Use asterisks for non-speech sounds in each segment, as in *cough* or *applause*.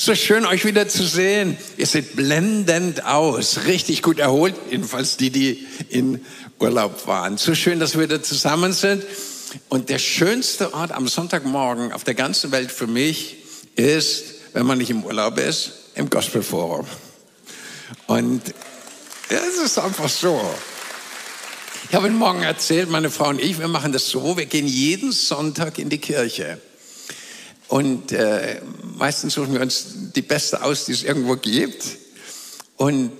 So schön, euch wieder zu sehen. Ihr seht blendend aus. Richtig gut erholt. Jedenfalls die, die in Urlaub waren. So schön, dass wir wieder zusammen sind. Und der schönste Ort am Sonntagmorgen auf der ganzen Welt für mich ist, wenn man nicht im Urlaub ist, im Gospelforum. Und es ist einfach so. Ich habe Ihnen morgen erzählt, meine Frau und ich, wir machen das so, wir gehen jeden Sonntag in die Kirche. Und äh, meistens suchen wir uns die beste aus, die es irgendwo gibt. Und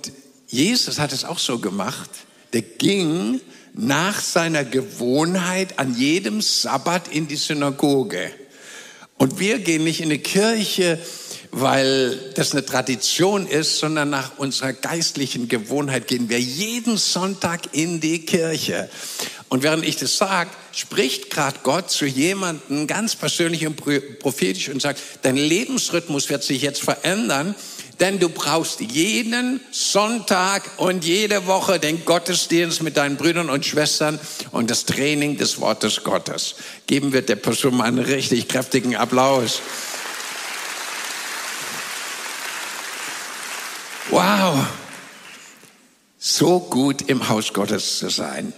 Jesus hat es auch so gemacht. Der ging nach seiner Gewohnheit an jedem Sabbat in die Synagoge. Und wir gehen nicht in die Kirche, weil das eine Tradition ist, sondern nach unserer geistlichen Gewohnheit gehen wir jeden Sonntag in die Kirche. Und während ich das sage, spricht gerade Gott zu jemandem ganz persönlich und prophetisch und sagt, dein Lebensrhythmus wird sich jetzt verändern, denn du brauchst jeden Sonntag und jede Woche den Gottesdienst mit deinen Brüdern und Schwestern und das Training des Wortes Gottes. Geben wir der Person mal einen richtig kräftigen Applaus. Wow, so gut im Haus Gottes zu sein.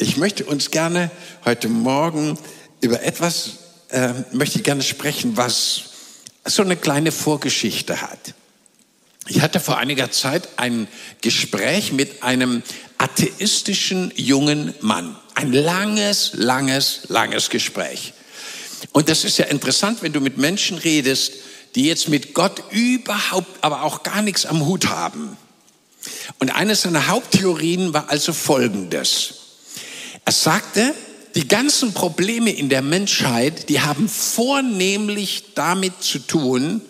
Ich möchte uns gerne heute Morgen über etwas, äh, möchte ich gerne sprechen, was so eine kleine Vorgeschichte hat. Ich hatte vor einiger Zeit ein Gespräch mit einem atheistischen jungen Mann. Ein langes, langes, langes Gespräch. Und das ist ja interessant, wenn du mit Menschen redest, die jetzt mit Gott überhaupt, aber auch gar nichts am Hut haben. Und eine seiner Haupttheorien war also folgendes. Er sagte, die ganzen Probleme in der Menschheit, die haben vornehmlich damit zu tun,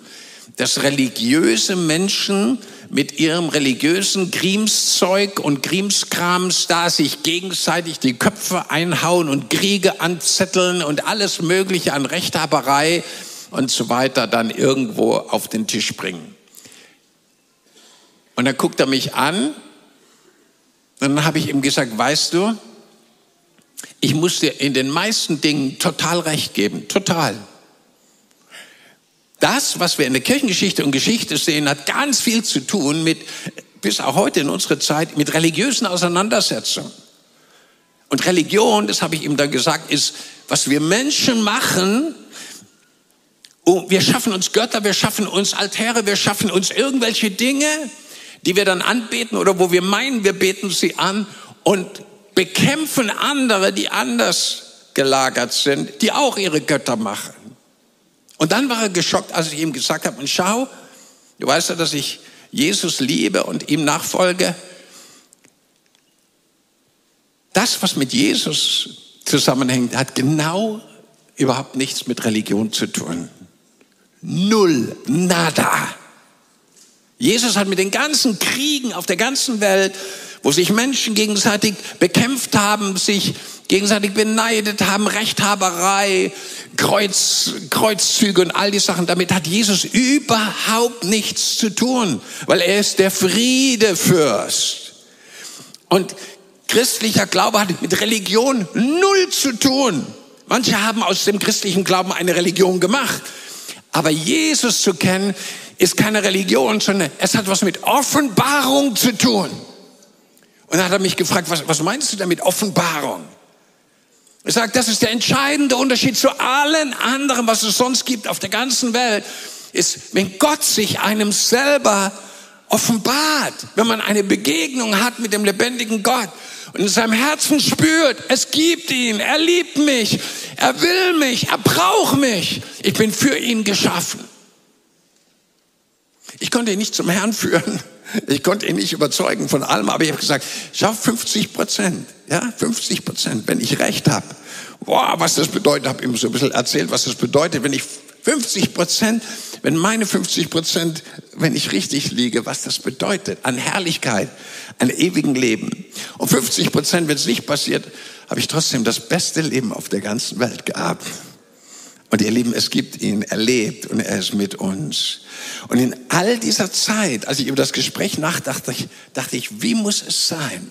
dass religiöse Menschen mit ihrem religiösen Grimszeug und Grimskrams da sich gegenseitig die Köpfe einhauen und Kriege anzetteln und alles Mögliche an Rechthaberei und so weiter dann irgendwo auf den Tisch bringen. Und dann guckt er mich an und dann habe ich ihm gesagt, weißt du, ich muss dir in den meisten Dingen total recht geben, total. Das, was wir in der Kirchengeschichte und Geschichte sehen, hat ganz viel zu tun mit, bis auch heute in unserer Zeit, mit religiösen Auseinandersetzungen. Und Religion, das habe ich ihm dann gesagt, ist, was wir Menschen machen, Oh, wir schaffen uns Götter, wir schaffen uns Altäre, wir schaffen uns irgendwelche Dinge, die wir dann anbeten oder wo wir meinen, wir beten sie an und bekämpfen andere, die anders gelagert sind, die auch ihre Götter machen. Und dann war er geschockt, als ich ihm gesagt habe, und schau, du weißt ja, dass ich Jesus liebe und ihm nachfolge. Das, was mit Jesus zusammenhängt, hat genau überhaupt nichts mit Religion zu tun. Null, nada. Jesus hat mit den ganzen Kriegen auf der ganzen Welt, wo sich Menschen gegenseitig bekämpft haben, sich gegenseitig beneidet haben, Rechthaberei, Kreuz, Kreuzzüge und all die Sachen, damit hat Jesus überhaupt nichts zu tun, weil er ist der Friedefürst. Und christlicher Glaube hat mit Religion null zu tun. Manche haben aus dem christlichen Glauben eine Religion gemacht. Aber Jesus zu kennen, ist keine Religion, sondern es hat was mit Offenbarung zu tun. Und dann hat er mich gefragt, was, was meinst du damit Offenbarung? Er sagt, das ist der entscheidende Unterschied zu allen anderen, was es sonst gibt auf der ganzen Welt, ist, wenn Gott sich einem selber offenbart, wenn man eine Begegnung hat mit dem lebendigen Gott und in seinem Herzen spürt, es gibt ihn, er liebt mich, er will mich, er braucht mich, ich bin für ihn geschaffen. Ich konnte ihn nicht zum Herrn führen, ich konnte ihn nicht überzeugen von allem, aber ich habe gesagt, schau 50 Prozent, ja, 50 Prozent, wenn ich recht habe. Boah, was das bedeutet, habe ihm so ein bisschen erzählt, was das bedeutet, wenn ich 50 Prozent, wenn meine 50 Prozent, wenn ich richtig liege, was das bedeutet an Herrlichkeit, an ewigen Leben. Und 50 Prozent, wenn es nicht passiert, habe ich trotzdem das beste Leben auf der ganzen Welt gehabt. Und ihr Lieben, es gibt ihn, er lebt und er ist mit uns. Und in all dieser Zeit, als ich über das Gespräch nachdachte, dachte ich, wie muss es sein?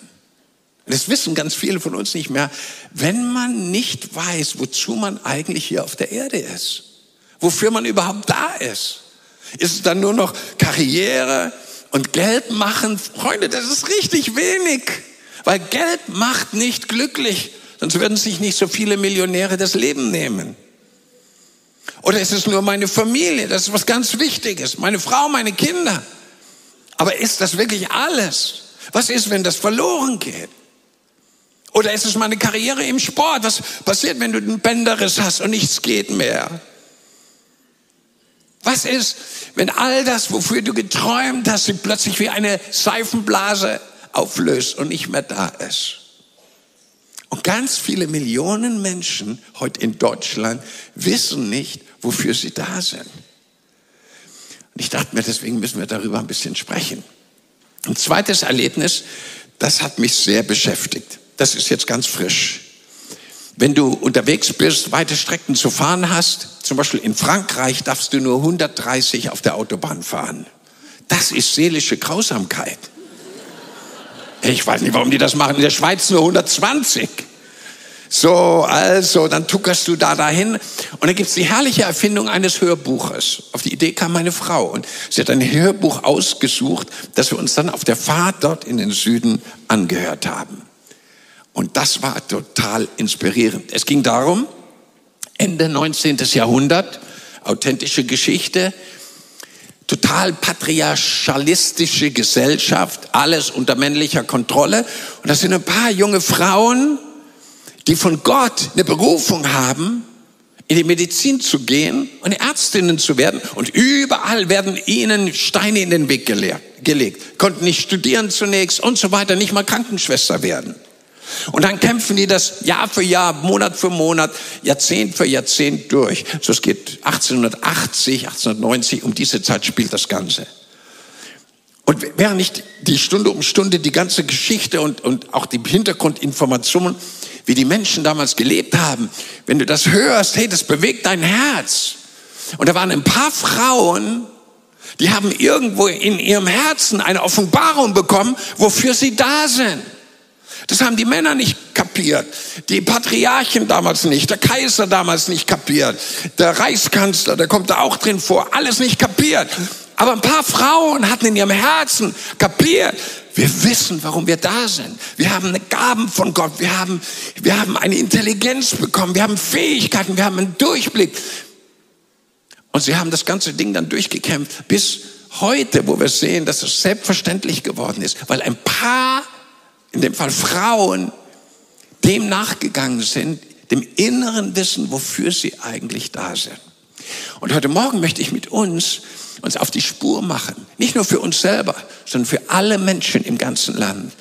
Das wissen ganz viele von uns nicht mehr, wenn man nicht weiß, wozu man eigentlich hier auf der Erde ist, wofür man überhaupt da ist. Ist es dann nur noch Karriere und Geld machen? Freunde, das ist richtig wenig. Weil Geld macht nicht glücklich. Sonst würden sich nicht so viele Millionäre das Leben nehmen. Oder ist es nur meine Familie? Das ist was ganz Wichtiges. Meine Frau, meine Kinder. Aber ist das wirklich alles? Was ist, wenn das verloren geht? Oder ist es meine Karriere im Sport? Was passiert, wenn du einen Bänderriss hast und nichts geht mehr? Was ist, wenn all das, wofür du geträumt hast, sich plötzlich wie eine Seifenblase auflöst und nicht mehr da ist? Und ganz viele Millionen Menschen heute in Deutschland wissen nicht, wofür sie da sind. Und ich dachte mir, deswegen müssen wir darüber ein bisschen sprechen. Ein zweites Erlebnis, das hat mich sehr beschäftigt. Das ist jetzt ganz frisch. Wenn du unterwegs bist, weite Strecken zu fahren hast, zum Beispiel in Frankreich darfst du nur 130 auf der Autobahn fahren. Das ist seelische Grausamkeit. Ich weiß nicht, warum die das machen. In der Schweiz nur 120. So, also, dann tuckerst du da dahin und dann gibt's die herrliche Erfindung eines Hörbuches. Auf die Idee kam meine Frau und sie hat ein Hörbuch ausgesucht, das wir uns dann auf der Fahrt dort in den Süden angehört haben. Und das war total inspirierend. Es ging darum, Ende 19. Jahrhundert, authentische Geschichte, total patriarchalistische Gesellschaft, alles unter männlicher Kontrolle. Und das sind ein paar junge Frauen, die von Gott eine Berufung haben, in die Medizin zu gehen und Ärztinnen zu werden. Und überall werden ihnen Steine in den Weg gelegt. Konnten nicht studieren zunächst und so weiter, nicht mal Krankenschwester werden. Und dann kämpfen die das Jahr für Jahr, Monat für Monat, Jahrzehnt für Jahrzehnt durch. So es geht 1880, 1890, um diese Zeit spielt das Ganze. Und während ich die Stunde um Stunde die ganze Geschichte und, und auch die Hintergrundinformationen wie die Menschen damals gelebt haben, wenn du das hörst, hey, das bewegt dein Herz. Und da waren ein paar Frauen, die haben irgendwo in ihrem Herzen eine Offenbarung bekommen, wofür sie da sind. Das haben die Männer nicht kapiert, die Patriarchen damals nicht, der Kaiser damals nicht kapiert, der Reichskanzler, der kommt da auch drin vor, alles nicht kapiert. Aber ein paar Frauen hatten in ihrem Herzen kapiert, wir wissen, warum wir da sind. Wir haben eine Gaben von Gott. Wir haben, wir haben eine Intelligenz bekommen. Wir haben Fähigkeiten. Wir haben einen Durchblick. Und sie haben das ganze Ding dann durchgekämpft bis heute, wo wir sehen, dass es selbstverständlich geworden ist, weil ein paar, in dem Fall Frauen, dem nachgegangen sind, dem inneren Wissen, wofür sie eigentlich da sind. Und heute Morgen möchte ich mit uns uns auf die Spur machen. Nicht nur für uns selber, sondern für alle Menschen im ganzen Land.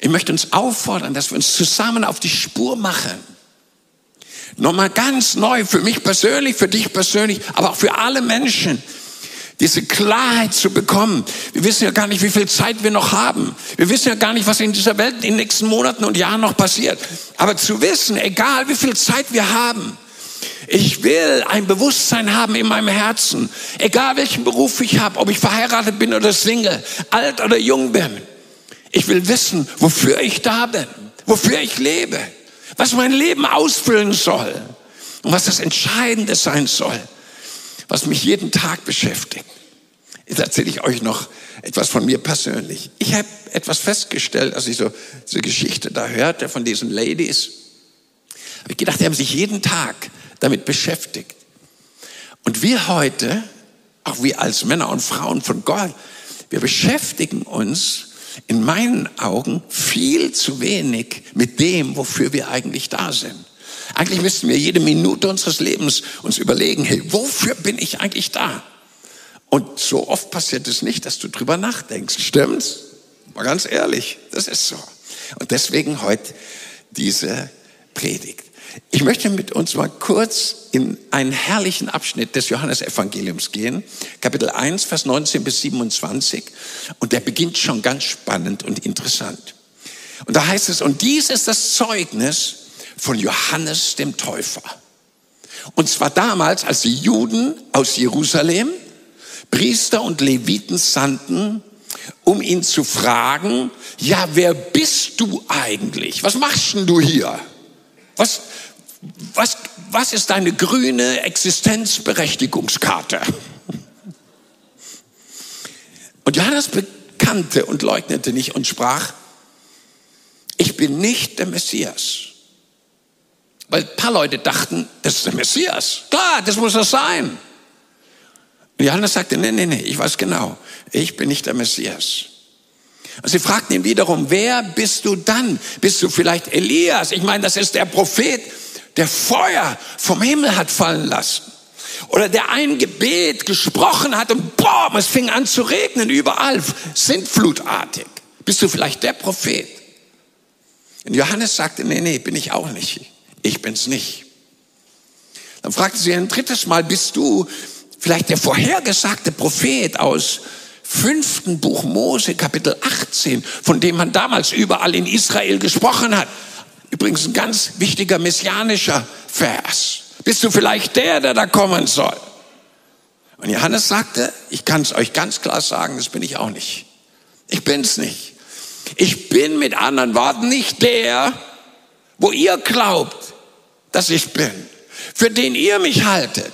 Ich möchte uns auffordern, dass wir uns zusammen auf die Spur machen. Nochmal ganz neu, für mich persönlich, für dich persönlich, aber auch für alle Menschen, diese Klarheit zu bekommen. Wir wissen ja gar nicht, wie viel Zeit wir noch haben. Wir wissen ja gar nicht, was in dieser Welt in den nächsten Monaten und Jahren noch passiert. Aber zu wissen, egal wie viel Zeit wir haben, ich will ein Bewusstsein haben in meinem Herzen, egal welchen Beruf ich habe, ob ich verheiratet bin oder Single, alt oder jung bin. Ich will wissen, wofür ich da bin, wofür ich lebe, was mein Leben ausfüllen soll und was das Entscheidende sein soll, was mich jeden Tag beschäftigt. Jetzt erzähle ich euch noch etwas von mir persönlich. Ich habe etwas festgestellt, als ich so diese Geschichte da hörte von diesen Ladies. Habe ich gedacht, die haben sich jeden Tag damit beschäftigt. Und wir heute, auch wir als Männer und Frauen von Gott, wir beschäftigen uns in meinen Augen viel zu wenig mit dem, wofür wir eigentlich da sind. Eigentlich müssten wir jede Minute unseres Lebens uns überlegen, hey, wofür bin ich eigentlich da? Und so oft passiert es nicht, dass du drüber nachdenkst. Stimmt's? Mal ganz ehrlich, das ist so. Und deswegen heute diese Predigt. Ich möchte mit uns mal kurz in einen herrlichen Abschnitt des Johannesevangeliums gehen, Kapitel 1, Vers 19 bis 27. Und der beginnt schon ganz spannend und interessant. Und da heißt es, und dies ist das Zeugnis von Johannes dem Täufer. Und zwar damals, als die Juden aus Jerusalem Priester und Leviten sandten, um ihn zu fragen, ja, wer bist du eigentlich? Was machst denn du hier? Was, was, was ist deine grüne Existenzberechtigungskarte? Und Johannes bekannte und leugnete nicht und sprach, ich bin nicht der Messias. Weil ein paar Leute dachten, das ist der Messias. Klar, das muss er sein. Und Johannes sagte, nee, nee, nee, ich weiß genau, ich bin nicht der Messias. Und sie fragten ihn wiederum, wer bist du dann? Bist du vielleicht Elias? Ich meine, das ist der Prophet, der Feuer vom Himmel hat fallen lassen. Oder der ein Gebet gesprochen hat und boom, es fing an zu regnen überall, sintflutartig. Bist du vielleicht der Prophet? Und Johannes sagte, nee, nee, bin ich auch nicht. Ich bin's nicht. Dann fragte sie ein drittes Mal, bist du vielleicht der vorhergesagte Prophet aus fünften Buch Mose, Kapitel 18, von dem man damals überall in Israel gesprochen hat. Übrigens ein ganz wichtiger messianischer Vers. Bist du vielleicht der, der da kommen soll? Und Johannes sagte, ich kann es euch ganz klar sagen, das bin ich auch nicht. Ich bin's nicht. Ich bin mit anderen Worten nicht der, wo ihr glaubt, dass ich bin, für den ihr mich haltet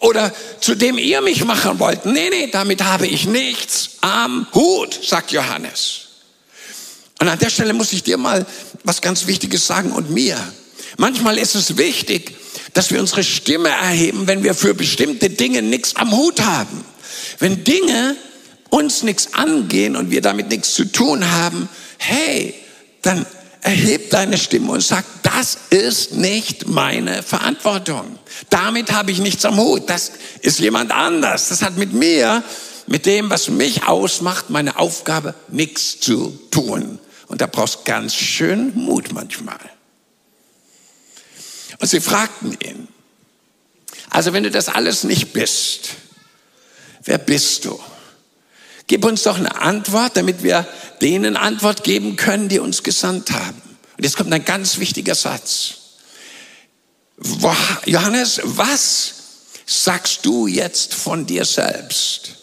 oder zu dem ihr mich machen wollt. Nee, nee, damit habe ich nichts am Hut, sagt Johannes. Und an der Stelle muss ich dir mal was ganz Wichtiges sagen und mir. Manchmal ist es wichtig, dass wir unsere Stimme erheben, wenn wir für bestimmte Dinge nichts am Hut haben. Wenn Dinge uns nichts angehen und wir damit nichts zu tun haben, hey, dann erheb deine Stimme und sag, das ist nicht meine Verantwortung. Damit habe ich nichts am Hut. Das ist jemand anders. Das hat mit mir, mit dem, was mich ausmacht, meine Aufgabe, nichts zu tun. Und da brauchst ganz schön Mut manchmal. Und sie fragten ihn, also wenn du das alles nicht bist, wer bist du? Gib uns doch eine Antwort, damit wir denen Antwort geben können, die uns gesandt haben. Und jetzt kommt ein ganz wichtiger Satz. Johannes, was sagst du jetzt von dir selbst?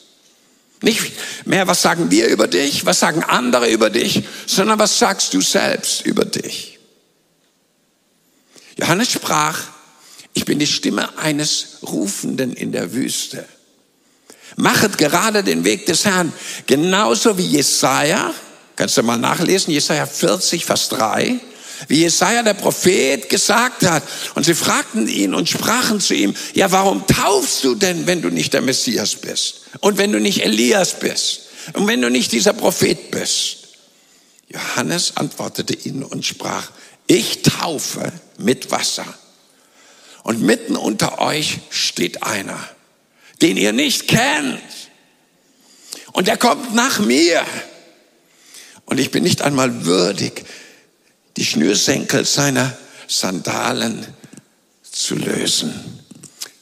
Nicht mehr, was sagen wir über dich, was sagen andere über dich, sondern was sagst du selbst über dich? Johannes sprach, ich bin die Stimme eines Rufenden in der Wüste. Machet gerade den Weg des Herrn. Genauso wie Jesaja, kannst du mal nachlesen, Jesaja 40, Vers 3, wie Jesaja der Prophet gesagt hat. Und sie fragten ihn und sprachen zu ihm, ja, warum taufst du denn, wenn du nicht der Messias bist? Und wenn du nicht Elias bist? Und wenn du nicht dieser Prophet bist? Johannes antwortete ihnen und sprach, ich taufe mit Wasser. Und mitten unter euch steht einer, den ihr nicht kennt. Und er kommt nach mir. Und ich bin nicht einmal würdig, die Schnürsenkel seiner Sandalen zu lösen.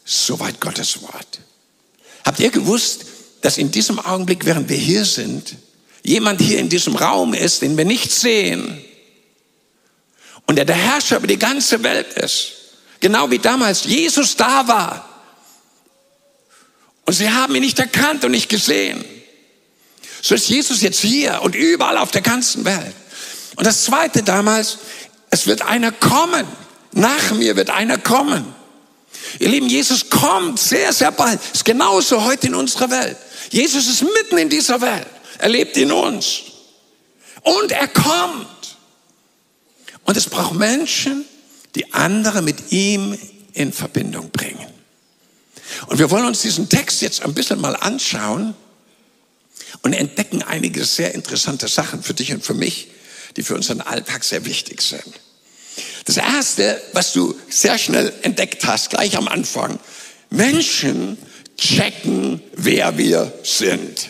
Soweit Gottes Wort. Habt ihr gewusst, dass in diesem Augenblick, während wir hier sind, jemand hier in diesem Raum ist, den wir nicht sehen und der der Herrscher über die ganze Welt ist? Genau wie damals Jesus da war. Und sie haben ihn nicht erkannt und nicht gesehen. So ist Jesus jetzt hier und überall auf der ganzen Welt. Und das Zweite damals, es wird einer kommen. Nach mir wird einer kommen. Ihr Lieben, Jesus kommt sehr, sehr bald. Ist genauso heute in unserer Welt. Jesus ist mitten in dieser Welt. Er lebt in uns. Und er kommt. Und es braucht Menschen, die andere mit ihm in Verbindung bringen. Und wir wollen uns diesen Text jetzt ein bisschen mal anschauen und entdecken einige sehr interessante Sachen für dich und für mich die für unseren Alltag sehr wichtig sind. Das Erste, was du sehr schnell entdeckt hast, gleich am Anfang, Menschen checken, wer wir sind.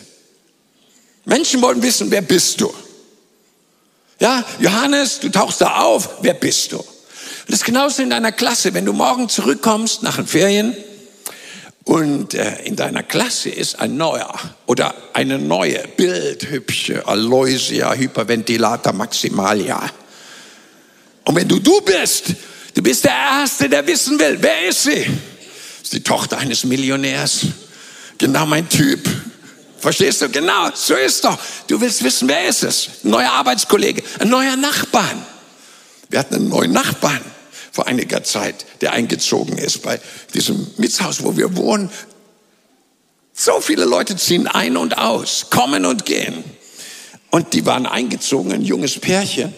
Menschen wollen wissen, wer bist du? Ja, Johannes, du tauchst da auf, wer bist du? Und das ist genauso in deiner Klasse. Wenn du morgen zurückkommst nach den Ferien, und äh, in deiner Klasse ist ein neuer oder eine neue bildhübsche Aloysia Hyperventilata Maximalia. Und wenn du du bist, du bist der Erste, der wissen will, wer ist sie? Ist die Tochter eines Millionärs. Genau mein Typ. Verstehst du? Genau, so ist doch. Du willst wissen, wer ist es? Ein neuer Arbeitskollege, ein neuer Nachbarn. Wir hatten einen neuen Nachbarn vor einiger Zeit, der eingezogen ist bei diesem Mietshaus, wo wir wohnen. So viele Leute ziehen ein und aus, kommen und gehen. Und die waren eingezogen, ein junges Pärchen.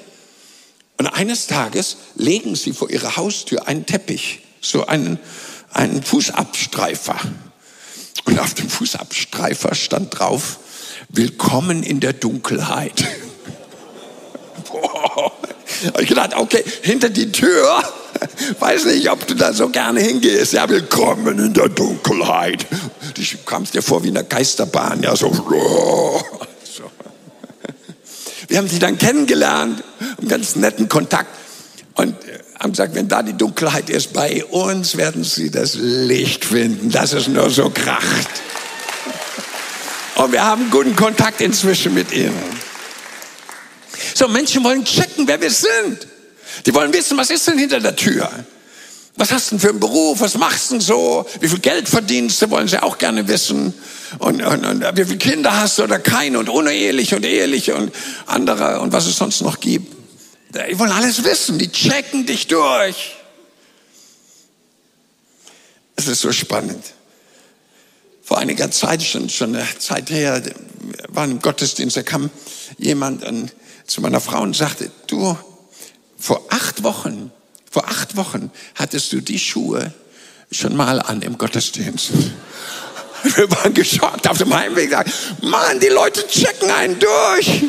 Und eines Tages legen sie vor ihrer Haustür einen Teppich, so einen, einen Fußabstreifer. Und auf dem Fußabstreifer stand drauf, Willkommen in der Dunkelheit. *laughs* Boah. Ich gedacht, okay, hinter die Tür, *laughs* weiß nicht, ob du da so gerne hingehst. Ja, willkommen in der Dunkelheit. Du kamst dir vor wie in der Geisterbahn, ja, so. *laughs* so. Wir haben sie dann kennengelernt, einen ganz netten Kontakt und äh, haben gesagt, wenn da die Dunkelheit ist, bei uns werden sie das Licht finden, dass es nur so kracht. Und wir haben guten Kontakt inzwischen mit ihnen. So, Menschen wollen checken, wer wir sind. Die wollen wissen, was ist denn hinter der Tür? Was hast du denn für einen Beruf? Was machst du denn so? Wie viel Geld verdienst du? Wollen sie auch gerne wissen. Und, und, und wie viele Kinder hast du oder keine und uneheliche und eheliche und andere und was es sonst noch gibt. Die wollen alles wissen. Die checken dich durch. Es ist so spannend. Vor einiger Zeit, schon, schon eine Zeit her, war im Gottesdienst, da kam jemand an, zu meiner Frau und sagte, du, vor acht Wochen vor acht Wochen hattest du die Schuhe schon mal an im Gottesdienst. *laughs* Wir waren geschockt auf dem Heimweg. Mann, die Leute checken einen durch.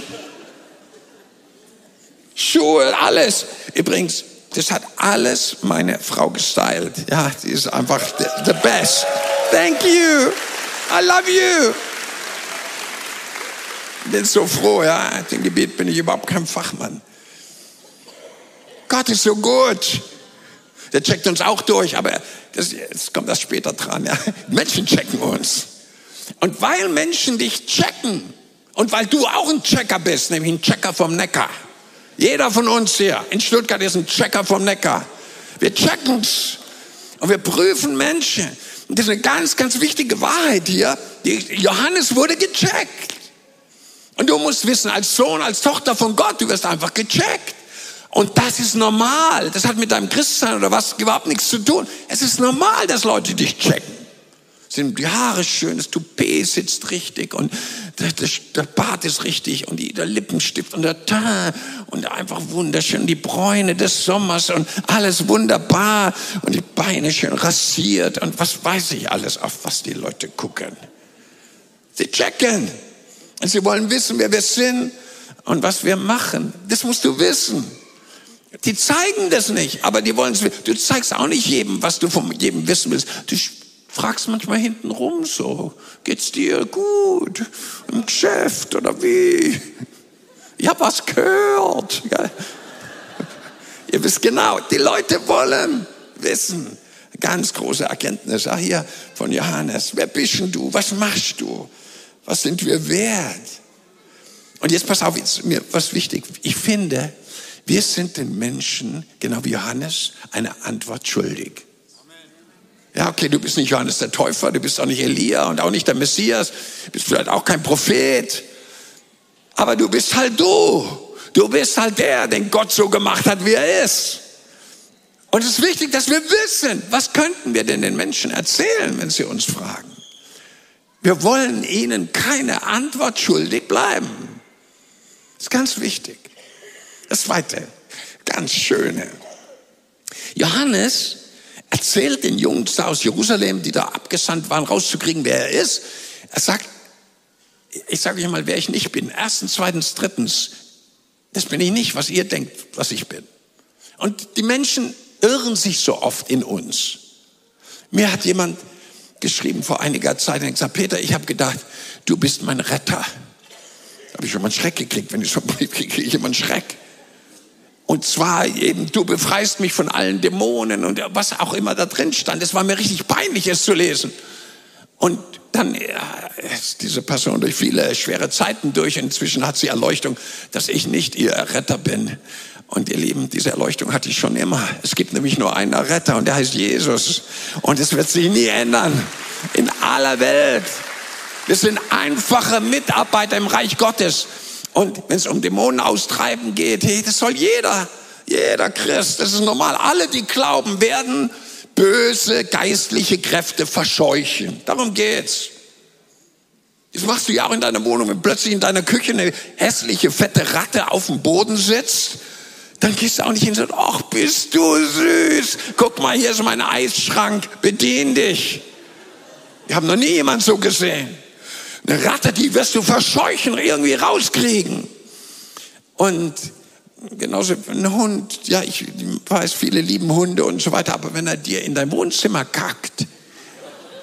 Schuhe, alles. Übrigens, das hat alles meine Frau gestylt. Ja, die ist einfach the, the best. Thank you. I love you. Bin so froh, ja. Im Gebiet bin ich überhaupt kein Fachmann. Gott ist so gut. Der checkt uns auch durch, aber das, jetzt kommt das später dran. Ja. Menschen checken uns. Und weil Menschen dich checken und weil du auch ein Checker bist, nämlich ein Checker vom Neckar. Jeder von uns hier in Stuttgart ist ein Checker vom Neckar. Wir checken's und wir prüfen Menschen. Und das ist eine ganz, ganz wichtige Wahrheit hier. Johannes wurde gecheckt. Und du musst wissen, als Sohn, als Tochter von Gott, du wirst einfach gecheckt. Und das ist normal. Das hat mit deinem Christsein oder was überhaupt nichts zu tun. Es ist normal, dass Leute dich checken. Sind die Haare schön, das Toupet sitzt richtig und der, der, der Bart ist richtig und die, der Lippenstift und der Teint und einfach wunderschön die Bräune des Sommers und alles wunderbar und die Beine schön rasiert und was weiß ich alles, auf was die Leute gucken. Sie checken und sie wollen wissen, wer wir sind und was wir machen. Das musst du wissen. Die zeigen das nicht, aber die wollen es. Du zeigst auch nicht jedem, was du von jedem wissen willst. Du fragst manchmal hinten rum so, geht's dir gut im Geschäft oder wie? Ich habe was gehört. Ja. Ihr wisst genau, die Leute wollen wissen. Ganz große Erkenntnis, ach hier von Johannes. Wer bist denn du? Was machst du? Was sind wir wert? Und jetzt pass auf, jetzt mir was wichtig. Ich finde, wir sind den Menschen, genau wie Johannes, eine Antwort schuldig. Ja, okay, du bist nicht Johannes der Täufer, du bist auch nicht Elia und auch nicht der Messias, bist vielleicht auch kein Prophet, aber du bist halt du. Du bist halt der, den Gott so gemacht hat, wie er ist. Und es ist wichtig, dass wir wissen, was könnten wir denn den Menschen erzählen, wenn sie uns fragen. Wir wollen ihnen keine Antwort schuldig bleiben. Das ist ganz wichtig. Das zweite, ganz schöne. Johannes erzählt den Jungs aus Jerusalem, die da abgesandt waren, rauszukriegen, wer er ist. Er sagt, ich sage euch mal, wer ich nicht bin. Erstens, zweitens, drittens, das bin ich nicht, was ihr denkt, was ich bin. Und die Menschen irren sich so oft in uns. Mir hat jemand geschrieben vor einiger Zeit und gesagt, Peter, ich habe gedacht, du bist mein Retter. Da habe ich schon mal einen Schreck gekriegt. Wenn ich so kriege ich immer einen Schreck. Und zwar eben, du befreist mich von allen Dämonen und was auch immer da drin stand. Es war mir richtig peinlich, es zu lesen. Und dann ja, ist diese Person durch viele schwere Zeiten durch. Inzwischen hat sie Erleuchtung, dass ich nicht ihr Retter bin. Und ihr Lieben, diese Erleuchtung hatte ich schon immer. Es gibt nämlich nur einen Retter und der heißt Jesus. Und es wird sich nie ändern. In aller Welt. Wir sind einfache Mitarbeiter im Reich Gottes. Und wenn es um Dämonen austreiben geht, hey, das soll jeder, jeder Christ, das ist normal. Alle, die glauben, werden böse geistliche Kräfte verscheuchen. Darum geht's. Das machst du ja auch in deiner Wohnung, wenn plötzlich in deiner Küche eine hässliche, fette Ratte auf dem Boden sitzt, dann gehst du auch nicht hin und sagst, ach, bist du süß. Guck mal, hier ist mein Eisschrank, bedien dich. Wir haben noch nie jemand so gesehen. Eine Ratte, die wirst du verscheuchen, irgendwie rauskriegen. Und genauso ein Hund, ja, ich weiß, viele lieben Hunde und so weiter, aber wenn er dir in dein Wohnzimmer kackt,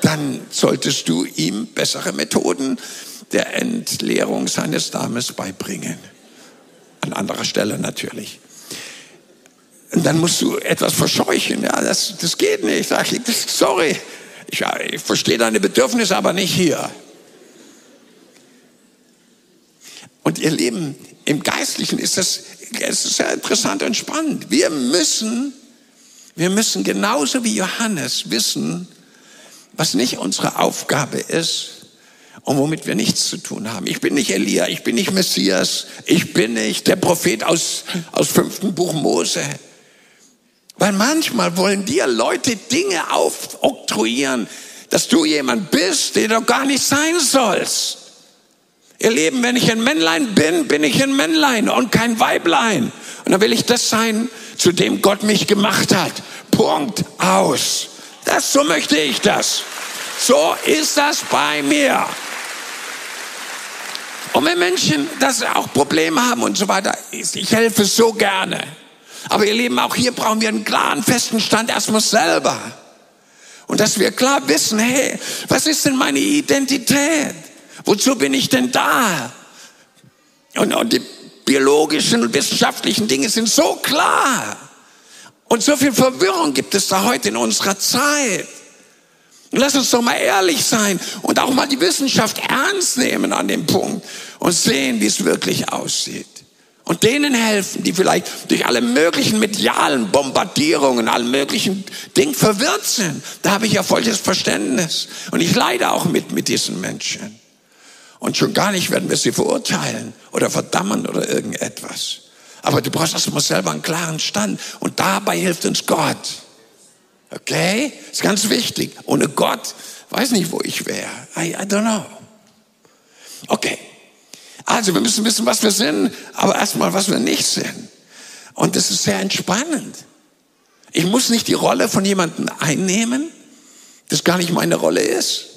dann solltest du ihm bessere Methoden der Entleerung seines Darmes beibringen. An anderer Stelle natürlich. Und dann musst du etwas verscheuchen. Ja, das, das geht nicht. Sag ich, sorry, ich, ich verstehe deine Bedürfnisse, aber nicht hier. Und ihr Leben im Geistlichen ist das, es ist sehr interessant und spannend. Wir müssen, wir müssen genauso wie Johannes wissen, was nicht unsere Aufgabe ist und womit wir nichts zu tun haben. Ich bin nicht Elia, ich bin nicht Messias, ich bin nicht der Prophet aus, aus fünften Buch Mose. Weil manchmal wollen dir Leute Dinge aufoktroyieren, dass du jemand bist, der du gar nicht sein sollst. Ihr Leben, wenn ich ein Männlein bin, bin ich ein Männlein und kein Weiblein. Und dann will ich das sein, zu dem Gott mich gemacht hat. Punkt aus. Das, so möchte ich das. So ist das bei mir. Und wenn Menschen das auch Probleme haben und so weiter, ich helfe so gerne. Aber ihr Leben, auch hier brauchen wir einen klaren, festen Stand erstmal selber. Und dass wir klar wissen, hey, was ist denn meine Identität? Wozu bin ich denn da? Und, und die biologischen und wissenschaftlichen Dinge sind so klar. Und so viel Verwirrung gibt es da heute in unserer Zeit. Lass uns doch mal ehrlich sein und auch mal die Wissenschaft ernst nehmen an dem Punkt und sehen, wie es wirklich aussieht. Und denen helfen, die vielleicht durch alle möglichen medialen Bombardierungen, allen möglichen Dingen verwirrt sind. Da habe ich ja volles Verständnis. Und ich leide auch mit, mit diesen Menschen. Und schon gar nicht werden wir sie verurteilen oder verdammen oder irgendetwas. Aber du brauchst erstmal selber einen klaren Stand. Und dabei hilft uns Gott. Okay? Ist ganz wichtig. Ohne Gott weiß nicht, wo ich wäre. I, I don't know. Okay. Also, wir müssen wissen, was wir sind, aber erstmal, was wir nicht sind. Und das ist sehr entspannend. Ich muss nicht die Rolle von jemandem einnehmen, das gar nicht meine Rolle ist.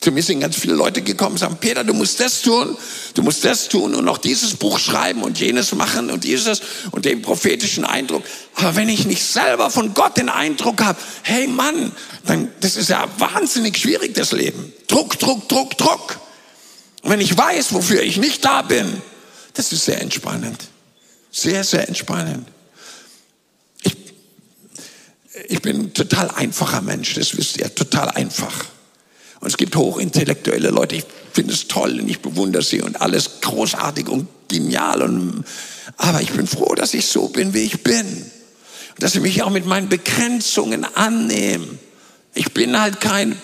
Zu mir sind ganz viele Leute gekommen und sagen, Peter, du musst das tun, du musst das tun und noch dieses Buch schreiben und jenes machen und dieses und den prophetischen Eindruck. Aber wenn ich nicht selber von Gott den Eindruck habe, hey Mann, dann, das ist ja wahnsinnig schwierig, das Leben. Druck, Druck, Druck, Druck. Und wenn ich weiß, wofür ich nicht da bin, das ist sehr entspannend. Sehr, sehr entspannend. Ich, ich bin ein total einfacher Mensch, das wisst ihr, total einfach. Und es gibt hochintellektuelle Leute, ich finde es toll und ich bewundere sie und alles großartig und genial. Und, aber ich bin froh, dass ich so bin, wie ich bin. Und dass ich mich auch mit meinen Begrenzungen annehme. Ich bin halt kein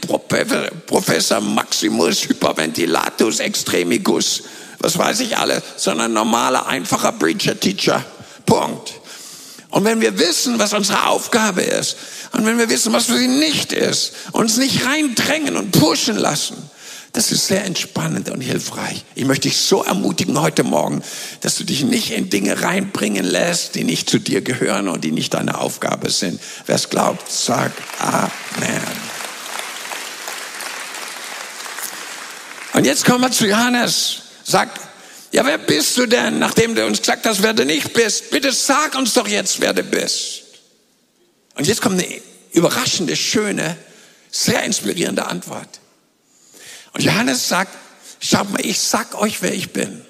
Professor Maximus Hyperventilatus Extremicus, was weiß ich alle, sondern normaler, einfacher Preacher-Teacher. Punkt. Und wenn wir wissen, was unsere Aufgabe ist, und wenn wir wissen, was für sie nicht ist, uns nicht reindrängen und pushen lassen, das ist sehr entspannend und hilfreich. Ich möchte dich so ermutigen heute Morgen, dass du dich nicht in Dinge reinbringen lässt, die nicht zu dir gehören und die nicht deine Aufgabe sind. Wer es glaubt, sagt Amen. Und jetzt kommen wir zu Johannes. Sagt, ja, wer bist du denn, nachdem du uns gesagt hast, wer du nicht bist? Bitte sag uns doch jetzt, wer du bist. Und jetzt kommt eine überraschende, schöne, sehr inspirierende Antwort. Und Johannes sagt, schaut mal, ich sag euch, wer ich bin.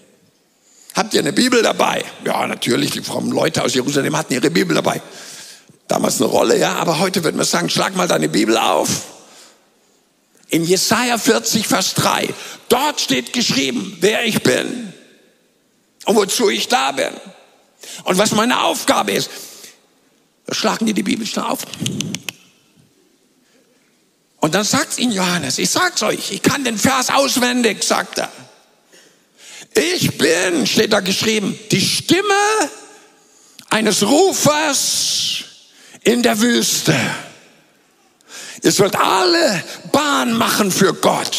Habt ihr eine Bibel dabei? Ja, natürlich, die frommen Leute aus Jerusalem hatten ihre Bibel dabei. Damals eine Rolle, ja, aber heute würden wir sagen, schlag mal deine Bibel auf. In Jesaja 40, Vers 3. Dort steht geschrieben, wer ich bin und wozu ich da bin und was meine Aufgabe ist. Schlagen die die Bibel schnell auf. Und dann sagt ihn Johannes, ich sag's euch, ich kann den Vers auswendig, sagt er. Ich bin, steht da geschrieben, die Stimme eines Rufers in der Wüste. Ihr sollt alle Bahn machen für Gott.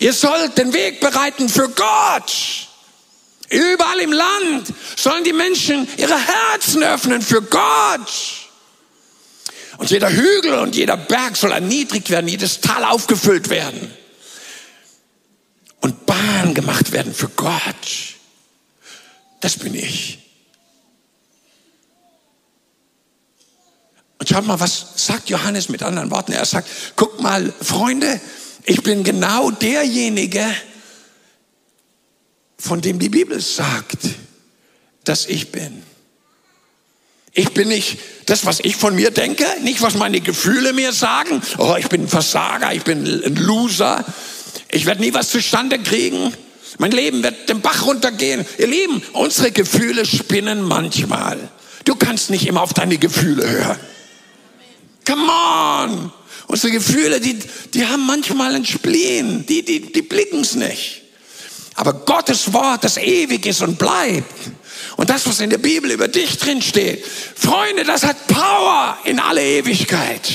Ihr sollt den Weg bereiten für Gott. Überall im Land sollen die Menschen ihre Herzen öffnen für Gott. Und jeder Hügel und jeder Berg soll erniedrigt werden, jedes Tal aufgefüllt werden und Bahn gemacht werden für Gott. Das bin ich. Und schaut mal, was sagt Johannes mit anderen Worten? Er sagt, guck mal, Freunde, ich bin genau derjenige, von dem die Bibel sagt, dass ich bin. Ich bin nicht das, was ich von mir denke, nicht was meine Gefühle mir sagen. Oh, ich bin ein Versager, ich bin ein Loser, ich werde nie was zustande kriegen. Mein Leben wird den Bach runtergehen. Ihr Lieben, unsere Gefühle spinnen manchmal. Du kannst nicht immer auf deine Gefühle hören. Come on! Unsere Gefühle, die, die haben manchmal ein Spleen, die, die, die blicken es nicht. Aber Gottes Wort, das ewig ist und bleibt. Und das, was in der Bibel über dich drin steht, Freunde, das hat Power in alle Ewigkeit.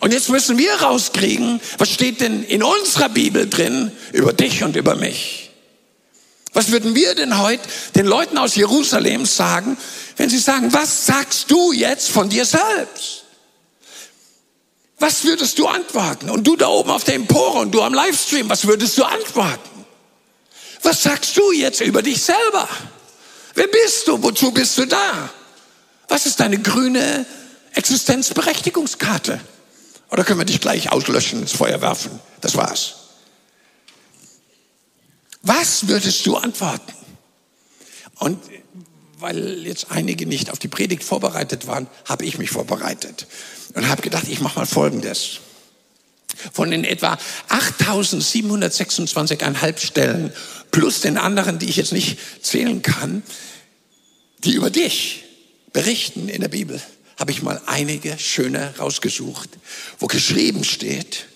Und jetzt müssen wir rauskriegen, was steht denn in unserer Bibel drin über dich und über mich? Was würden wir denn heute den Leuten aus Jerusalem sagen, wenn sie sagen, was sagst du jetzt von dir selbst? Was würdest du antworten? Und du da oben auf der Empore und du am Livestream, was würdest du antworten? Was sagst du jetzt über dich selber? Wer bist du? Wozu bist du da? Was ist deine grüne Existenzberechtigungskarte? Oder können wir dich gleich auslöschen, ins Feuer werfen? Das war's. Was würdest du antworten? Und weil jetzt einige nicht auf die Predigt vorbereitet waren, habe ich mich vorbereitet und habe gedacht, ich mache mal Folgendes. Von den etwa 8.726,5 Stellen plus den anderen, die ich jetzt nicht zählen kann, die über dich berichten in der Bibel, habe ich mal einige schöne rausgesucht, wo geschrieben steht,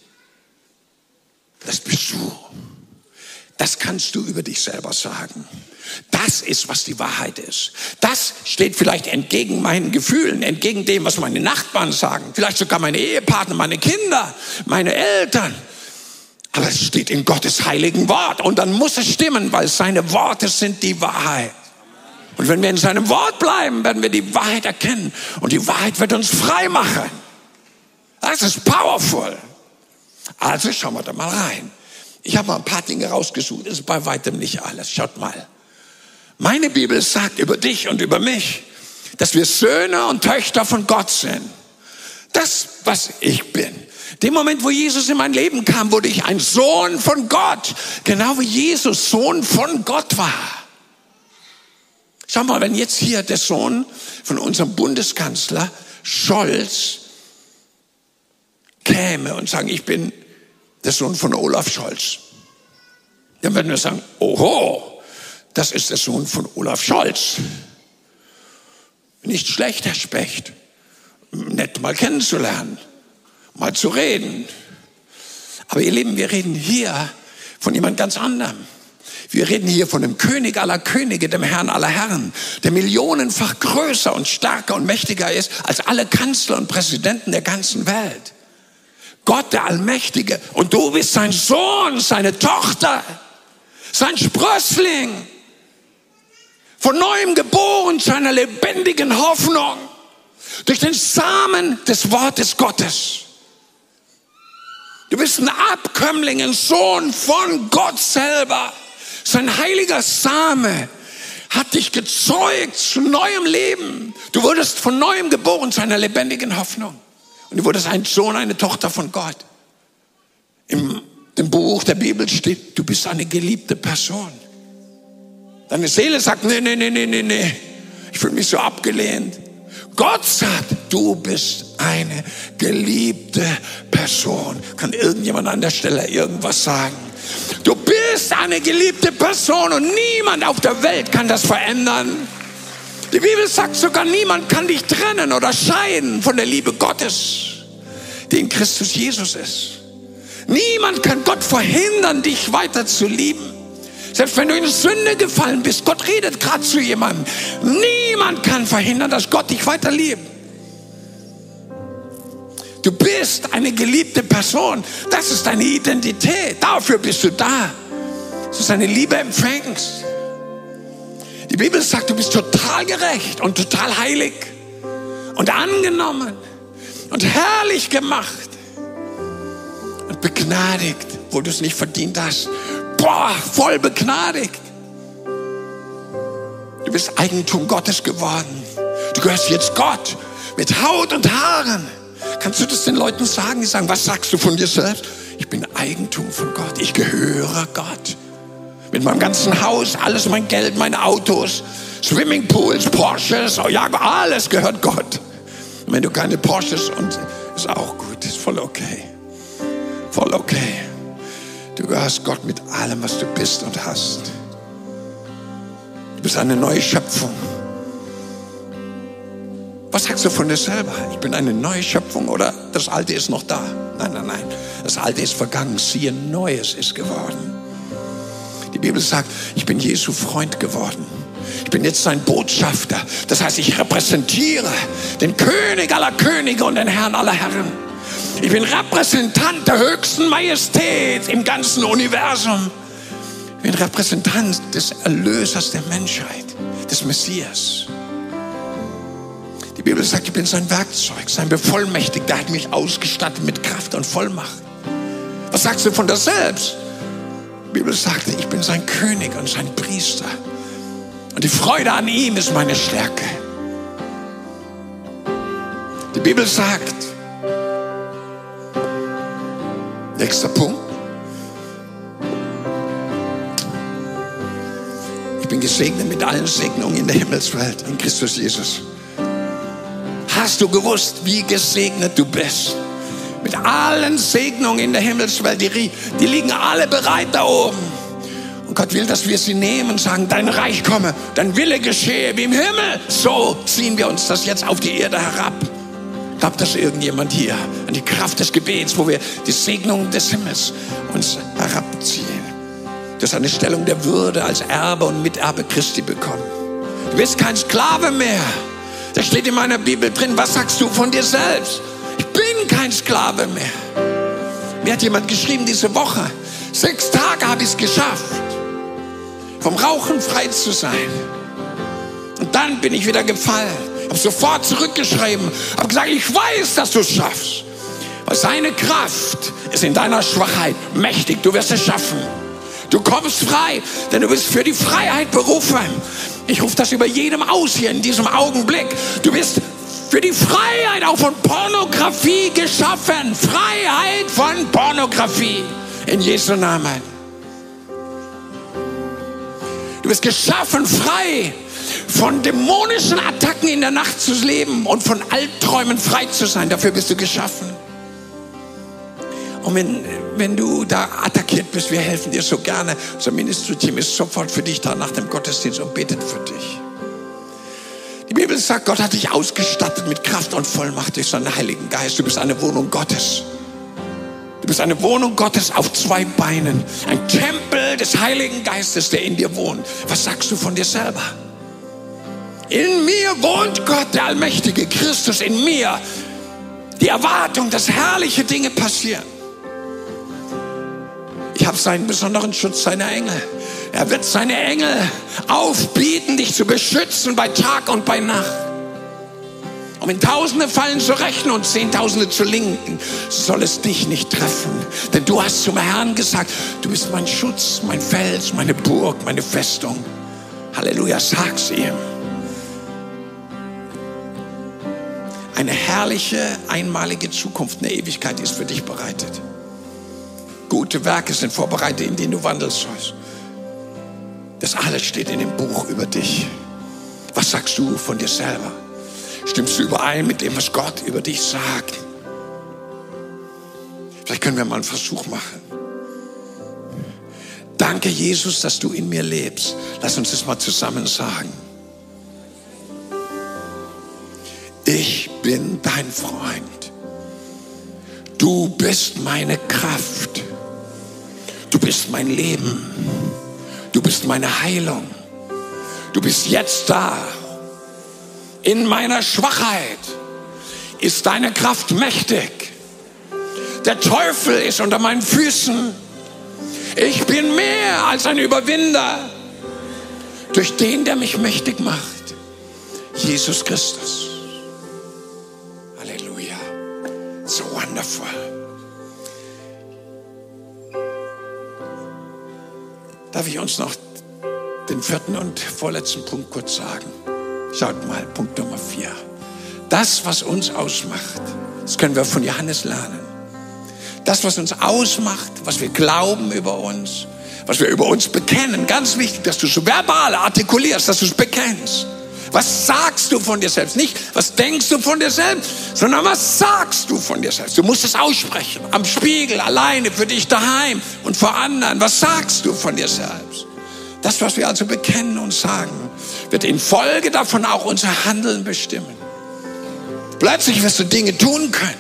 das bist du. Das kannst du über dich selber sagen. Das ist, was die Wahrheit ist. Das steht vielleicht entgegen meinen Gefühlen, entgegen dem, was meine Nachbarn sagen, vielleicht sogar meine Ehepartner, meine Kinder, meine Eltern. Aber es steht in Gottes heiligen Wort und dann muss es stimmen, weil seine Worte sind die Wahrheit. Und wenn wir in seinem Wort bleiben, werden wir die Wahrheit erkennen und die Wahrheit wird uns frei machen. Das ist powerful. Also schauen wir da mal rein. Ich habe mal ein paar Dinge rausgesucht, das ist bei weitem nicht alles. Schaut mal. Meine Bibel sagt über dich und über mich, dass wir Söhne und Töchter von Gott sind. Das, was ich bin. Dem Moment, wo Jesus in mein Leben kam, wurde ich ein Sohn von Gott. Genau wie Jesus Sohn von Gott war. Schau mal, wenn jetzt hier der Sohn von unserem Bundeskanzler Scholz käme und sagen, ich bin der Sohn von Olaf Scholz, dann würden wir sagen, oho, das ist der Sohn von Olaf Scholz. Nicht schlecht, Herr Specht. Nett mal kennenzulernen, mal zu reden. Aber ihr Lieben, wir reden hier von jemand ganz anderem. Wir reden hier von dem König aller Könige, dem Herrn aller Herren, der millionenfach größer und stärker und mächtiger ist als alle Kanzler und Präsidenten der ganzen Welt. Gott der Allmächtige. Und du bist sein Sohn, seine Tochter, sein Sprössling von neuem geboren zu einer lebendigen Hoffnung durch den Samen des Wortes Gottes. Du bist ein Abkömmling, ein Sohn von Gott selber. Sein heiliger Same hat dich gezeugt zu neuem Leben. Du wurdest von neuem geboren zu einer lebendigen Hoffnung. Und du wurdest ein Sohn, eine Tochter von Gott. Im dem Buch der Bibel steht, du bist eine geliebte Person. Deine Seele sagt, nee, nee, nee, nee, nee, nee. Ich fühle mich so abgelehnt. Gott sagt, du bist eine geliebte Person. Kann irgendjemand an der Stelle irgendwas sagen? Du bist eine geliebte Person und niemand auf der Welt kann das verändern. Die Bibel sagt sogar, niemand kann dich trennen oder scheiden von der Liebe Gottes, die in Christus Jesus ist. Niemand kann Gott verhindern, dich weiter zu lieben. Selbst wenn du in Sünde gefallen bist, Gott redet gerade zu jemandem. Niemand kann verhindern, dass Gott dich weiter liebt. Du bist eine geliebte Person. Das ist deine Identität. Dafür bist du da. Dass du seine Liebe empfängst. Die Bibel sagt, du bist total gerecht und total heilig und angenommen und herrlich gemacht und begnadigt, wo du es nicht verdient hast. Boah, voll begnadigt. Du bist Eigentum Gottes geworden. Du gehörst jetzt Gott mit Haut und Haaren. Kannst du das den Leuten sagen? Die sagen, was sagst du von dir selbst? Ich bin Eigentum von Gott. Ich gehöre Gott. Mit meinem ganzen Haus, alles mein Geld, meine Autos, Swimmingpools, Porsches, oh ja, alles gehört Gott. Und wenn du keine Porsches und ist auch gut, ist voll okay. Voll okay. Du gehörst Gott mit allem, was du bist und hast. Du bist eine neue Schöpfung. Was sagst du von dir selber? Ich bin eine neue Schöpfung oder das Alte ist noch da? Nein, nein, nein. Das Alte ist vergangen. Siehe, Neues ist geworden. Die Bibel sagt, ich bin Jesu Freund geworden. Ich bin jetzt sein Botschafter. Das heißt, ich repräsentiere den König aller Könige und den Herrn aller Herren. Ich bin Repräsentant der höchsten Majestät im ganzen Universum. Ich bin Repräsentant des Erlösers der Menschheit, des Messias. Bibel sagt, ich bin sein Werkzeug, sein Bevollmächtigter. Der hat mich ausgestattet mit Kraft und Vollmacht. Was sagst du von dir selbst? Die Bibel sagt, ich bin sein König und sein Priester. Und die Freude an ihm ist meine Stärke. Die Bibel sagt, nächster Punkt, ich bin gesegnet mit allen Segnungen in der Himmelswelt in Christus Jesus. Hast du gewusst, wie gesegnet du bist? Mit allen Segnungen in der Himmelswelt, die, die liegen alle bereit da oben. Und Gott will, dass wir sie nehmen und sagen, dein Reich komme, dein Wille geschehe wie im Himmel. So ziehen wir uns das jetzt auf die Erde herab. Glaubt das irgendjemand hier an die Kraft des Gebets, wo wir die Segnungen des Himmels uns herabziehen? Das ist eine Stellung der Würde als Erbe und Miterbe Christi bekommen. Du bist kein Sklave mehr. Da steht in meiner Bibel drin, was sagst du von dir selbst? Ich bin kein Sklave mehr. Mir hat jemand geschrieben diese Woche, sechs Tage habe ich es geschafft, vom Rauchen frei zu sein. Und dann bin ich wieder gefallen. Habe sofort zurückgeschrieben, habe gesagt, ich weiß, dass du es schaffst. Weil seine Kraft ist in deiner Schwachheit mächtig. Du wirst es schaffen. Du kommst frei, denn du bist für die Freiheit berufen. Ich rufe das über jedem aus hier in diesem Augenblick. Du bist für die Freiheit auch von Pornografie geschaffen. Freiheit von Pornografie. In Jesu Namen. Du bist geschaffen frei von dämonischen Attacken in der Nacht zu leben und von Albträumen frei zu sein. Dafür bist du geschaffen. Und wenn, wenn du da attackiert bist, wir helfen dir so gerne. Unser Ministry-Team ist sofort für dich da nach dem Gottesdienst und betet für dich. Die Bibel sagt, Gott hat dich ausgestattet mit Kraft und Vollmacht durch seinen Heiligen Geist. Du bist eine Wohnung Gottes. Du bist eine Wohnung Gottes auf zwei Beinen. Ein Tempel des Heiligen Geistes, der in dir wohnt. Was sagst du von dir selber? In mir wohnt Gott, der Allmächtige, Christus in mir. Die Erwartung, dass herrliche Dinge passieren. Ich habe seinen besonderen Schutz seiner Engel. Er wird seine Engel aufbieten, dich zu beschützen bei Tag und bei Nacht. Um in Tausende fallen zu rechnen und Zehntausende zu linken, soll es dich nicht treffen. Denn du hast zum Herrn gesagt, du bist mein Schutz, mein Fels, meine Burg, meine Festung. Halleluja, sag's ihm. Eine herrliche, einmalige Zukunft, eine Ewigkeit ist für dich bereitet. Gute Werke sind vorbereitet, in denen du wandeln sollst. Das alles steht in dem Buch über dich. Was sagst du von dir selber? Stimmst du überein mit dem, was Gott über dich sagt? Vielleicht können wir mal einen Versuch machen. Danke, Jesus, dass du in mir lebst. Lass uns das mal zusammen sagen. Ich bin dein Freund. Du bist meine Kraft. Du bist mein Leben. Du bist meine Heilung. Du bist jetzt da. In meiner Schwachheit ist deine Kraft mächtig. Der Teufel ist unter meinen Füßen. Ich bin mehr als ein Überwinder durch den, der mich mächtig macht. Jesus Christus. Halleluja. So wonderful. Darf ich uns noch den vierten und vorletzten Punkt kurz sagen? Schaut mal, Punkt Nummer vier. Das, was uns ausmacht, das können wir von Johannes lernen. Das, was uns ausmacht, was wir glauben über uns, was wir über uns bekennen, ganz wichtig, dass du es verbal artikulierst, dass du es bekennst. Was sagst du von dir selbst? Nicht, was denkst du von dir selbst, sondern was sagst du von dir selbst? Du musst es aussprechen. Am Spiegel, alleine, für dich daheim und vor anderen. Was sagst du von dir selbst? Das, was wir also bekennen und sagen, wird in Folge davon auch unser Handeln bestimmen. Plötzlich wirst du Dinge tun können,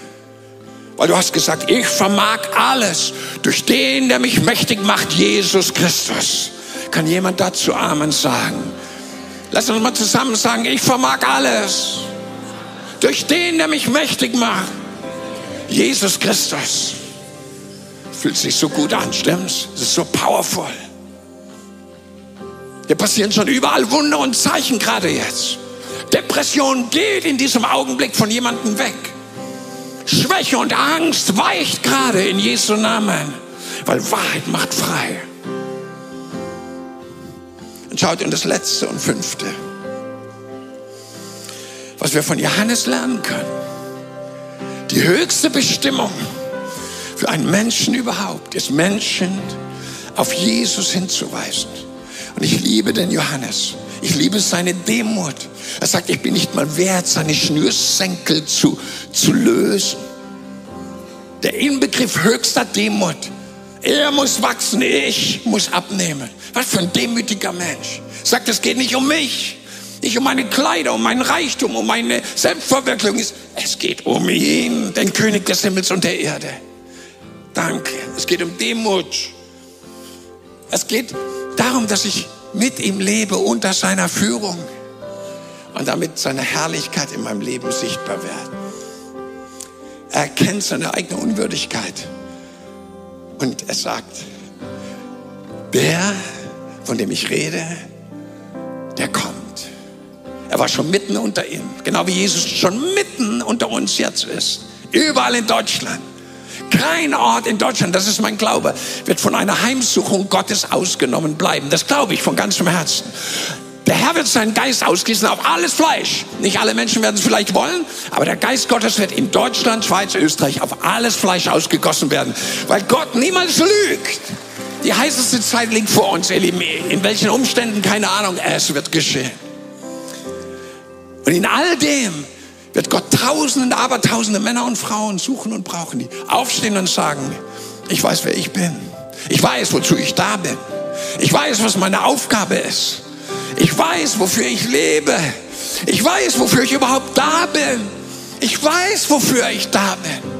weil du hast gesagt, ich vermag alles durch den, der mich mächtig macht, Jesus Christus. Kann jemand dazu Amen sagen? Lass uns mal zusammen sagen, ich vermag alles durch den, der mich mächtig macht, Jesus Christus. Fühlt sich so gut an, stimmt's? Es ist so powerful. Hier passieren schon überall Wunder und Zeichen gerade jetzt. Depression geht in diesem Augenblick von jemandem weg. Schwäche und Angst weicht gerade in Jesu Namen, weil Wahrheit macht frei. Schaut in das letzte und fünfte, was wir von Johannes lernen können. Die höchste Bestimmung für einen Menschen überhaupt ist, Menschen auf Jesus hinzuweisen. Und ich liebe den Johannes. Ich liebe seine Demut. Er sagt, ich bin nicht mal wert, seine Schnürsenkel zu, zu lösen. Der Inbegriff höchster Demut. Er muss wachsen, ich muss abnehmen. Was für ein demütiger Mensch. Sagt, es geht nicht um mich, nicht um meine Kleider, um meinen Reichtum, um meine Selbstverwirklichung. Es geht um ihn, den König des Himmels und der Erde. Danke. Es geht um Demut. Es geht darum, dass ich mit ihm lebe unter seiner Führung und damit seine Herrlichkeit in meinem Leben sichtbar wird. Er erkennt seine eigene Unwürdigkeit und er sagt, der, von dem ich rede, der kommt. Er war schon mitten unter ihnen, genau wie Jesus schon mitten unter uns jetzt ist. Überall in Deutschland. Kein Ort in Deutschland, das ist mein Glaube, wird von einer Heimsuchung Gottes ausgenommen bleiben. Das glaube ich von ganzem Herzen. Der Herr wird seinen Geist ausgießen auf alles Fleisch. Nicht alle Menschen werden es vielleicht wollen, aber der Geist Gottes wird in Deutschland, Schweiz, Österreich auf alles Fleisch ausgegossen werden, weil Gott niemals lügt. Die heißeste Zeit liegt vor uns, ihr. In welchen Umständen, keine Ahnung, es wird geschehen. Und in all dem wird Gott tausende, aber tausende Männer und Frauen suchen und brauchen, die aufstehen und sagen, ich weiß, wer ich bin. Ich weiß, wozu ich da bin. Ich weiß, was meine Aufgabe ist. Ich weiß, wofür ich lebe. Ich weiß, wofür ich überhaupt da bin. Ich weiß, wofür ich da bin.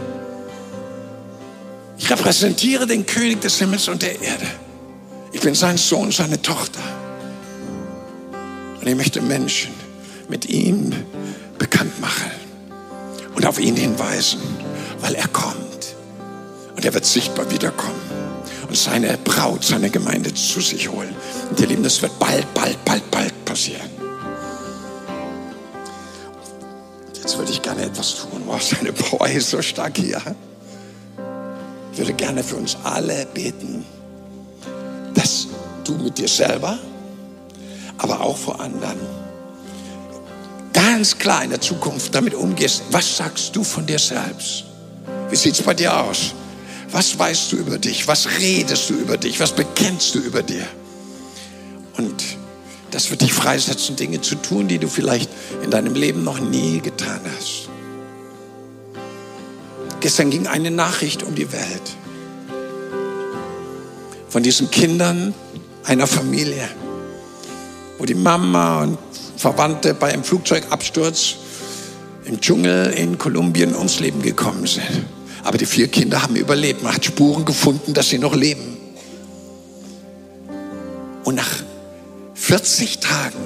Ich repräsentiere den König des Himmels und der Erde. Ich bin sein Sohn, seine Tochter. Und ich möchte Menschen mit ihm bekannt machen und auf ihn hinweisen, weil er kommt. Und er wird sichtbar wiederkommen und seine Braut, seine Gemeinde zu sich holen. Und ihr Lieben, das wird bald, bald, bald, bald passieren. Jetzt würde ich gerne etwas tun. Wow, seine Power ist so stark hier. Ich würde gerne für uns alle beten, dass du mit dir selber, aber auch vor anderen, ganz klar in der Zukunft damit umgehst. Was sagst du von dir selbst? Wie sieht es bei dir aus? Was weißt du über dich? Was redest du über dich? Was bekennst du über dir? Und das wird dich freisetzen, Dinge zu tun, die du vielleicht in deinem Leben noch nie getan hast. Gestern ging eine Nachricht um die Welt von diesen Kindern einer Familie, wo die Mama und Verwandte bei einem Flugzeugabsturz im Dschungel in Kolumbien ums Leben gekommen sind. Aber die vier Kinder haben überlebt. Man hat Spuren gefunden, dass sie noch leben. Und nach 40 Tagen,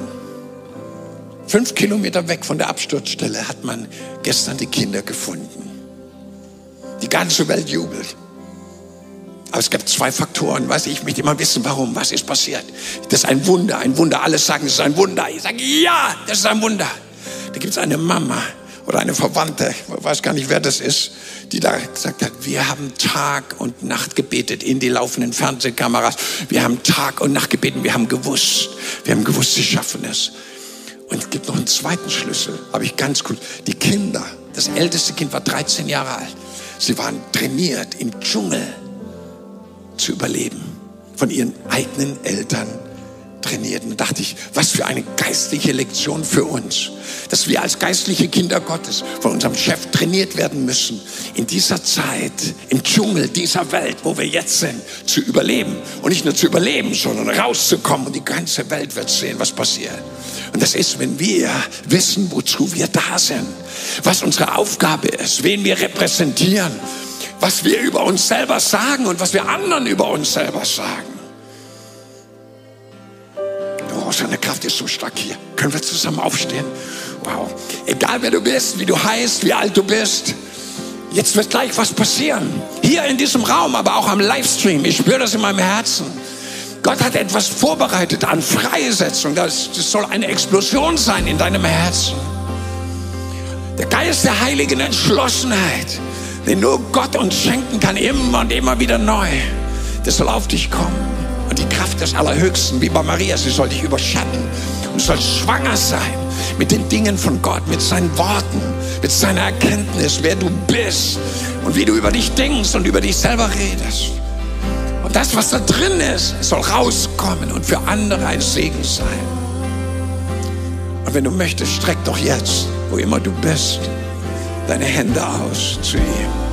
fünf Kilometer weg von der Absturzstelle, hat man gestern die Kinder gefunden. Die ganze Welt jubelt. Aber es gibt zwei Faktoren, weiß ich, ich möchte immer wissen, warum, was ist passiert. Das ist ein Wunder, ein Wunder. Alle sagen, es ist ein Wunder. Ich sage, ja, das ist ein Wunder. Da gibt es eine Mama oder eine Verwandte, ich weiß gar nicht, wer das ist, die da gesagt hat, wir haben Tag und Nacht gebetet in die laufenden Fernsehkameras. Wir haben Tag und Nacht gebeten, wir haben gewusst, wir haben gewusst, sie schaffen es. Und es gibt noch einen zweiten Schlüssel, habe ich ganz cool. Die Kinder, das älteste Kind war 13 Jahre alt. Sie waren trainiert im Dschungel zu überleben, von ihren eigenen Eltern trainiert. Und da dachte ich, was für eine geistliche Lektion für uns, dass wir als geistliche Kinder Gottes von unserem Chef trainiert werden müssen, in dieser Zeit, im Dschungel dieser Welt, wo wir jetzt sind, zu überleben. Und nicht nur zu überleben, sondern rauszukommen und die ganze Welt wird sehen, was passiert. Und das ist, wenn wir wissen, wozu wir da sind, was unsere Aufgabe ist, wen wir repräsentieren was wir über uns selber sagen und was wir anderen über uns selber sagen. Oh, seine Kraft ist so stark hier. Können wir zusammen aufstehen? Wow. Egal wer du bist, wie du heißt, wie alt du bist. Jetzt wird gleich was passieren. Hier in diesem Raum, aber auch am Livestream. Ich spüre das in meinem Herzen. Gott hat etwas vorbereitet an Freisetzung. Das, das soll eine Explosion sein in deinem Herzen. Der Geist der heiligen Entschlossenheit den nur Gott uns schenken kann, immer und immer wieder neu. Das soll auf dich kommen. Und die Kraft des Allerhöchsten, wie bei Maria, sie soll dich überschatten. Und soll schwanger sein mit den Dingen von Gott, mit seinen Worten, mit seiner Erkenntnis, wer du bist und wie du über dich denkst und über dich selber redest. Und das, was da drin ist, soll rauskommen und für andere ein Segen sein. Und wenn du möchtest, streck doch jetzt, wo immer du bist, deine Hände aus zu ihm.